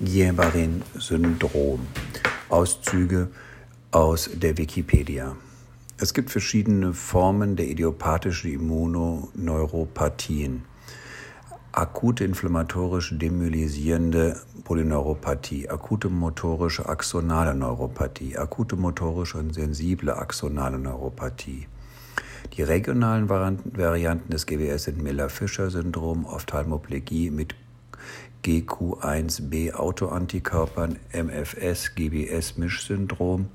Guillain-Barré-Syndrom. Auszüge aus der Wikipedia. Es gibt verschiedene Formen der idiopathischen Immunoneuropathien. Akute inflammatorische demyelisierende Polyneuropathie, akute motorische axonale Neuropathie, akute motorische und sensible axonale Neuropathie. Die regionalen Varianten des GWS sind Miller-Fischer-Syndrom, Ophthalmoplegie mit GQ1b Autoantikörpern, MFS, GBS-Mischsyndrom,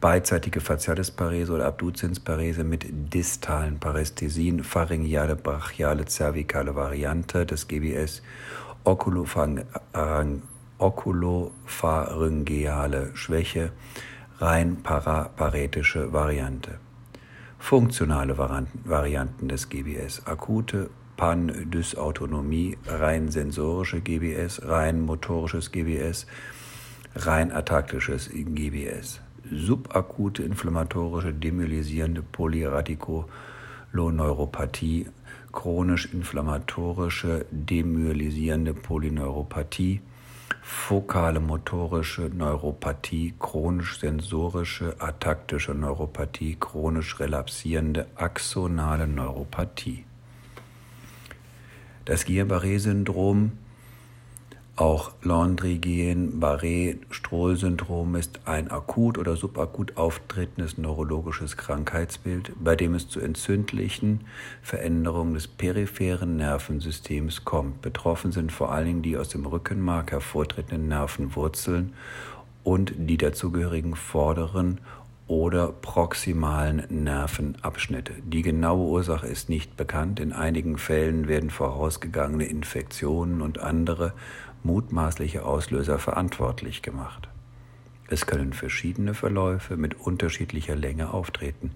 beidseitige Facialisparese oder Abduziensparese mit distalen Parästhesien, pharyngeale, brachiale, zervikale Variante des GBS, okulopharyngeale Schwäche, rein paraparetische Variante. Funktionale Varianten des GBS, akute Pan-Dysautonomie, rein sensorische GBS, rein motorisches GBS, rein ataktisches GBS. Subakute inflammatorische demyelisierende Polyradikuloneuropathie, chronisch inflammatorische demyelisierende Polyneuropathie, fokale motorische Neuropathie, chronisch-sensorische ataktische Neuropathie, chronisch relapsierende axonale Neuropathie. Das Guillain-Barré-Syndrom, auch Landry-Guillain-Barré-Strohl-Syndrom ist ein akut oder subakut auftretendes neurologisches Krankheitsbild, bei dem es zu entzündlichen Veränderungen des peripheren Nervensystems kommt. Betroffen sind vor allen Dingen die aus dem Rückenmark hervortretenden Nervenwurzeln und die dazugehörigen vorderen oder proximalen Nervenabschnitte. Die genaue Ursache ist nicht bekannt. In einigen Fällen werden vorausgegangene Infektionen und andere mutmaßliche Auslöser verantwortlich gemacht. Es können verschiedene Verläufe mit unterschiedlicher Länge auftreten.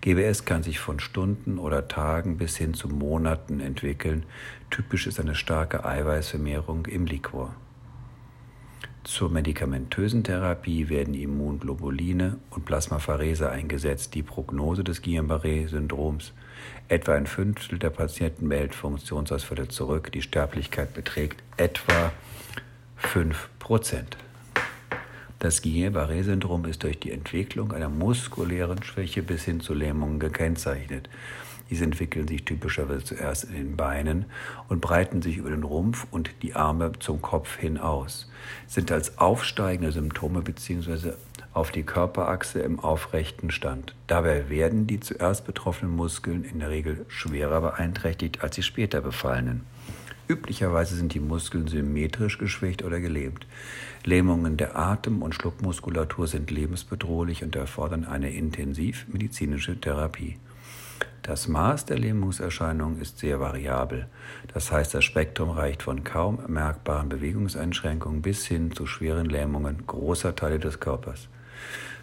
GBS kann sich von Stunden oder Tagen bis hin zu Monaten entwickeln. Typisch ist eine starke Eiweißvermehrung im Liquor. Zur medikamentösen Therapie werden Immunglobuline und Plasmapherese eingesetzt. Die Prognose des Guillain-Barré-Syndroms. Etwa ein Fünftel der Patienten behält Funktionsausfälle zurück. Die Sterblichkeit beträgt etwa 5% Das Guillain-Barré-Syndrom ist durch die Entwicklung einer muskulären Schwäche bis hin zu Lähmungen gekennzeichnet. Diese entwickeln sich typischerweise zuerst in den Beinen und breiten sich über den Rumpf und die Arme zum Kopf hin aus, sind als aufsteigende Symptome bzw. auf die Körperachse im aufrechten Stand. Dabei werden die zuerst betroffenen Muskeln in der Regel schwerer beeinträchtigt als die später befallenen. Üblicherweise sind die Muskeln symmetrisch geschwächt oder gelähmt. Lähmungen der Atem- und Schluckmuskulatur sind lebensbedrohlich und erfordern eine intensivmedizinische Therapie. Das Maß der Lähmungserscheinungen ist sehr variabel. Das heißt, das Spektrum reicht von kaum merkbaren Bewegungseinschränkungen bis hin zu schweren Lähmungen großer Teile des Körpers.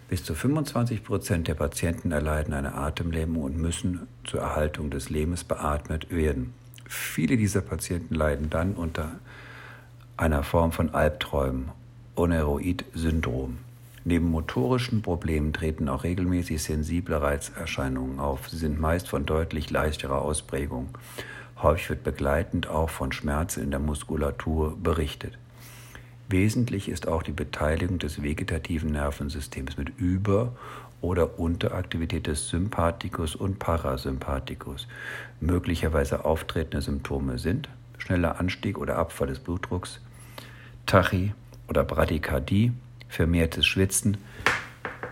Bis zu 25 Prozent der Patienten erleiden eine Atemlähmung und müssen zur Erhaltung des Lebens beatmet werden. Viele dieser Patienten leiden dann unter einer Form von Albträumen, Oneroid-Syndrom. Neben motorischen Problemen treten auch regelmäßig sensible Reizerscheinungen auf. Sie sind meist von deutlich leichterer Ausprägung. Häufig wird begleitend auch von Schmerzen in der Muskulatur berichtet. Wesentlich ist auch die Beteiligung des vegetativen Nervensystems mit Über- oder Unteraktivität des Sympathikus und Parasympathikus. Möglicherweise auftretende Symptome sind schneller Anstieg oder Abfall des Blutdrucks, Tachy oder Bradykardie, vermehrtes Schwitzen,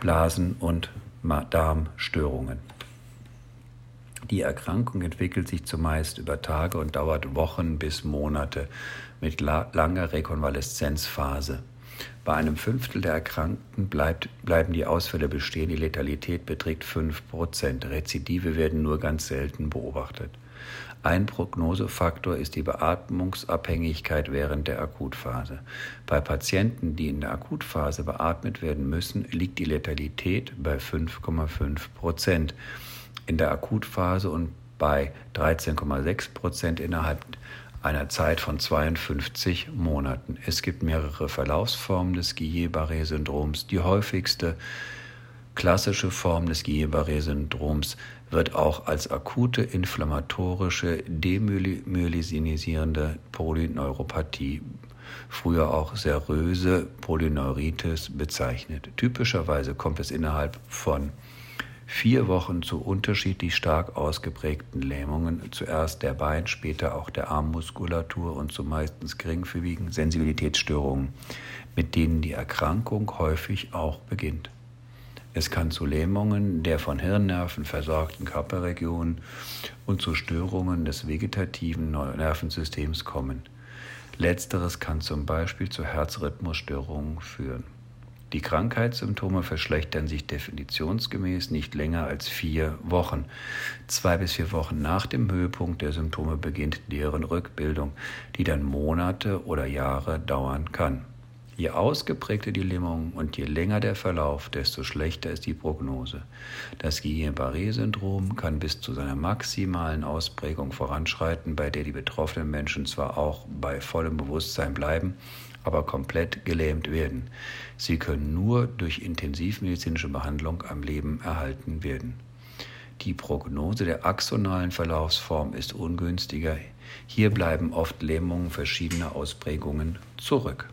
Blasen und Darmstörungen. Die Erkrankung entwickelt sich zumeist über Tage und dauert Wochen bis Monate mit langer Rekonvaleszenzphase. Bei einem Fünftel der Erkrankten bleibt, bleiben die Ausfälle bestehen, die Letalität beträgt 5%. Rezidive werden nur ganz selten beobachtet. Ein Prognosefaktor ist die Beatmungsabhängigkeit während der Akutphase. Bei Patienten, die in der Akutphase beatmet werden müssen, liegt die Letalität bei 5,5 Prozent in der Akutphase und bei 13,6 Prozent innerhalb einer Zeit von 52 Monaten. Es gibt mehrere Verlaufsformen des Guillain-Barré-Syndroms. Die häufigste klassische Form des Guillain-Barré-Syndroms wird auch als akute inflammatorische demyelinisierende Polyneuropathie früher auch seröse Polyneuritis bezeichnet. Typischerweise kommt es innerhalb von vier Wochen zu unterschiedlich stark ausgeprägten Lähmungen, zuerst der Bein, später auch der Armmuskulatur und zu meistens geringfügigen Sensibilitätsstörungen, mit denen die Erkrankung häufig auch beginnt. Es kann zu Lähmungen der von Hirnnerven versorgten Körperregionen und zu Störungen des vegetativen Nervensystems kommen. Letzteres kann zum Beispiel zu Herzrhythmusstörungen führen. Die Krankheitssymptome verschlechtern sich definitionsgemäß nicht länger als vier Wochen. Zwei bis vier Wochen nach dem Höhepunkt der Symptome beginnt deren Rückbildung, die dann Monate oder Jahre dauern kann. Je ausgeprägter die Lähmung und je länger der Verlauf, desto schlechter ist die Prognose. Das Guillain-Barré-Syndrom kann bis zu seiner maximalen Ausprägung voranschreiten, bei der die betroffenen Menschen zwar auch bei vollem Bewusstsein bleiben, aber komplett gelähmt werden. Sie können nur durch intensivmedizinische Behandlung am Leben erhalten werden. Die Prognose der axonalen Verlaufsform ist ungünstiger. Hier bleiben oft Lähmungen verschiedener Ausprägungen zurück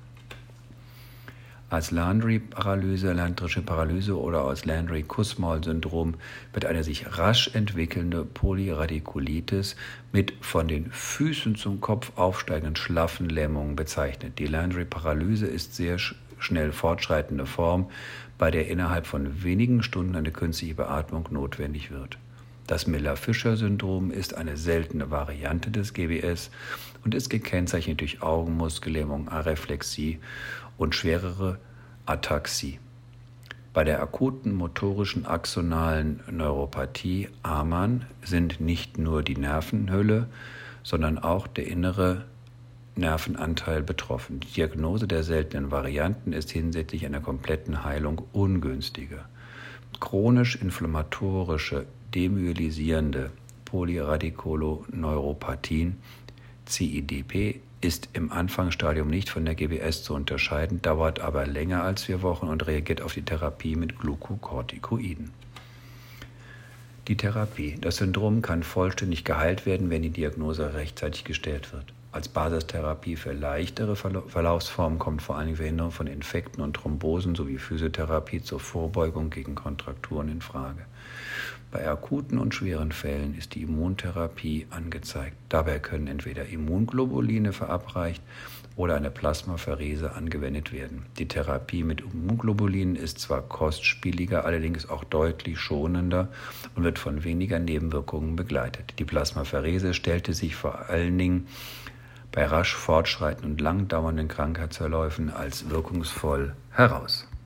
als Landry-Paralyse, Landrische Paralyse oder als Landry-Kussmaul-Syndrom wird eine sich rasch entwickelnde Polyradikulitis mit von den Füßen zum Kopf aufsteigenden schlaffen Lähmungen bezeichnet. Die Landry-Paralyse ist sehr schnell fortschreitende Form, bei der innerhalb von wenigen Stunden eine künstliche Beatmung notwendig wird. Das Miller-Fischer-Syndrom ist eine seltene Variante des GBS und ist gekennzeichnet durch Augenmuskellähmung, Areflexie und schwerere Ataxie. Bei der akuten motorischen axonalen Neuropathie AMAN sind nicht nur die Nervenhülle, sondern auch der innere Nervenanteil betroffen. Die Diagnose der seltenen Varianten ist hinsichtlich einer kompletten Heilung ungünstiger. Chronisch inflammatorische, demyelisierende Polyradikuloneuropathien, CIDP, ist im Anfangsstadium nicht von der GBS zu unterscheiden, dauert aber länger als vier Wochen und reagiert auf die Therapie mit Glukokortikoiden. Die Therapie. Das Syndrom kann vollständig geheilt werden, wenn die Diagnose rechtzeitig gestellt wird. Als Basistherapie für leichtere Verlaufsformen kommt vor allem die Verhinderung von Infekten und Thrombosen sowie Physiotherapie zur Vorbeugung gegen Kontrakturen in Frage. Bei akuten und schweren Fällen ist die Immuntherapie angezeigt. Dabei können entweder Immunglobuline verabreicht oder eine Plasmapherese angewendet werden. Die Therapie mit Immunglobulinen ist zwar kostspieliger, allerdings auch deutlich schonender und wird von weniger Nebenwirkungen begleitet. Die Plasmapherese stellte sich vor allen Dingen bei rasch fortschreitenden und lang dauernden Krankheitsverläufen als wirkungsvoll heraus.